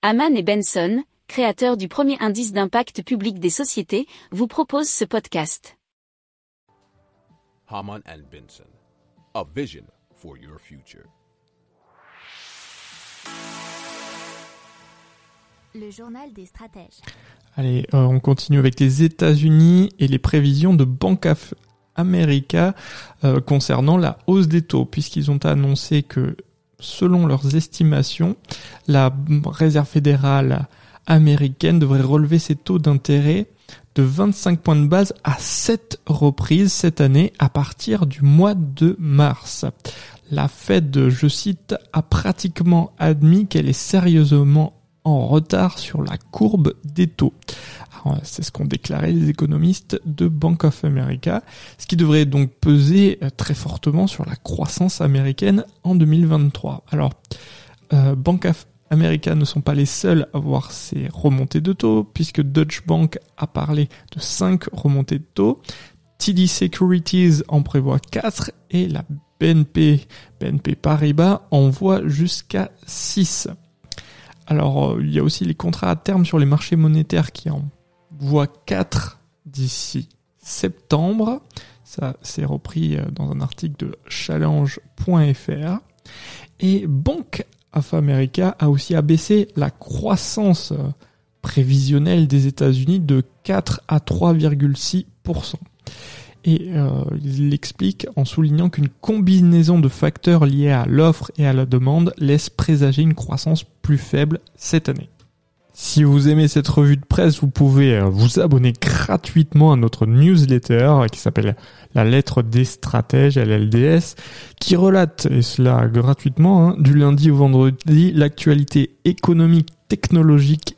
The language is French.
Haman et Benson, créateurs du premier indice d'impact public des sociétés, vous proposent ce podcast. Haman and Benson, a vision for your future. Le journal des stratèges. Allez, euh, on continue avec les États-Unis et les prévisions de Bank of America euh, concernant la hausse des taux, puisqu'ils ont annoncé que selon leurs estimations, la Réserve fédérale américaine devrait relever ses taux d'intérêt de 25 points de base à 7 reprises cette année à partir du mois de mars. La Fed, je cite, a pratiquement admis qu'elle est sérieusement en retard sur la courbe des taux. C'est ce qu'ont déclaré les économistes de Bank of America, ce qui devrait donc peser euh, très fortement sur la croissance américaine en 2023. Alors, euh, Bank of America ne sont pas les seuls à voir ces remontées de taux, puisque Deutsche Bank a parlé de 5 remontées de taux, TD Securities en prévoit 4 et la BNP, BNP Paribas en voit jusqu'à 6. Alors, euh, il y a aussi les contrats à terme sur les marchés monétaires qui en voient 4 d'ici septembre. Ça, c'est repris euh, dans un article de challenge.fr. Et Bank of America a aussi abaissé la croissance euh, prévisionnelle des États-Unis de 4 à 3,6%. Et euh, il l'explique en soulignant qu'une combinaison de facteurs liés à l'offre et à la demande laisse présager une croissance plus faible cette année. Si vous aimez cette revue de presse, vous pouvez euh, vous abonner gratuitement à notre newsletter qui s'appelle La lettre des stratèges, LLDS, qui relate, et cela gratuitement, hein, du lundi au vendredi, l'actualité économique, technologique